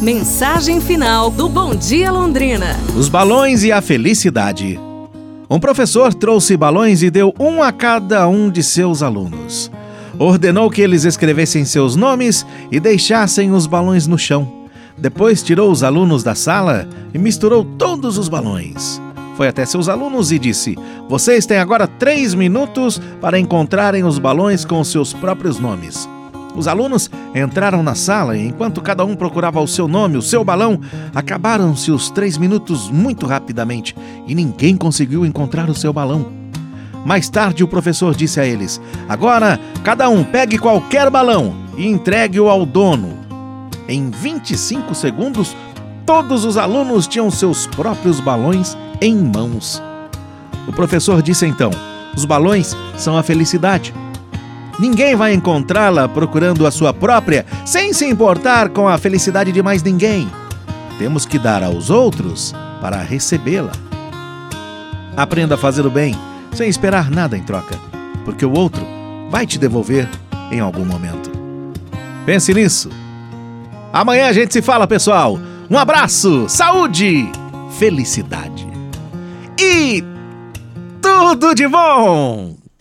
Mensagem final do Bom Dia Londrina. Os balões e a felicidade. Um professor trouxe balões e deu um a cada um de seus alunos. Ordenou que eles escrevessem seus nomes e deixassem os balões no chão. Depois tirou os alunos da sala e misturou todos os balões. Foi até seus alunos e disse: Vocês têm agora três minutos para encontrarem os balões com seus próprios nomes. Os alunos entraram na sala e, enquanto cada um procurava o seu nome, o seu balão, acabaram-se os três minutos muito rapidamente e ninguém conseguiu encontrar o seu balão. Mais tarde, o professor disse a eles: Agora, cada um pegue qualquer balão e entregue-o ao dono. Em 25 segundos, todos os alunos tinham seus próprios balões em mãos. O professor disse então: Os balões são a felicidade. Ninguém vai encontrá-la procurando a sua própria, sem se importar com a felicidade de mais ninguém. Temos que dar aos outros para recebê-la. Aprenda a fazer o bem sem esperar nada em troca, porque o outro vai te devolver em algum momento. Pense nisso. Amanhã a gente se fala, pessoal. Um abraço, saúde, felicidade e tudo de bom!